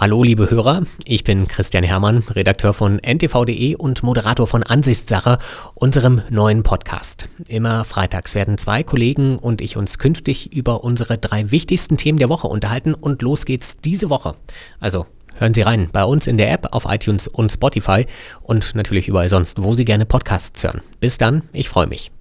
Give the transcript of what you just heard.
Hallo liebe Hörer, ich bin Christian Hermann, Redakteur von ntv.de und Moderator von Ansichtssache, unserem neuen Podcast. Immer freitags werden zwei Kollegen und ich uns künftig über unsere drei wichtigsten Themen der Woche unterhalten und los geht's diese Woche. Also hören Sie rein bei uns in der App auf iTunes und Spotify und natürlich überall sonst, wo Sie gerne Podcasts hören. Bis dann, ich freue mich.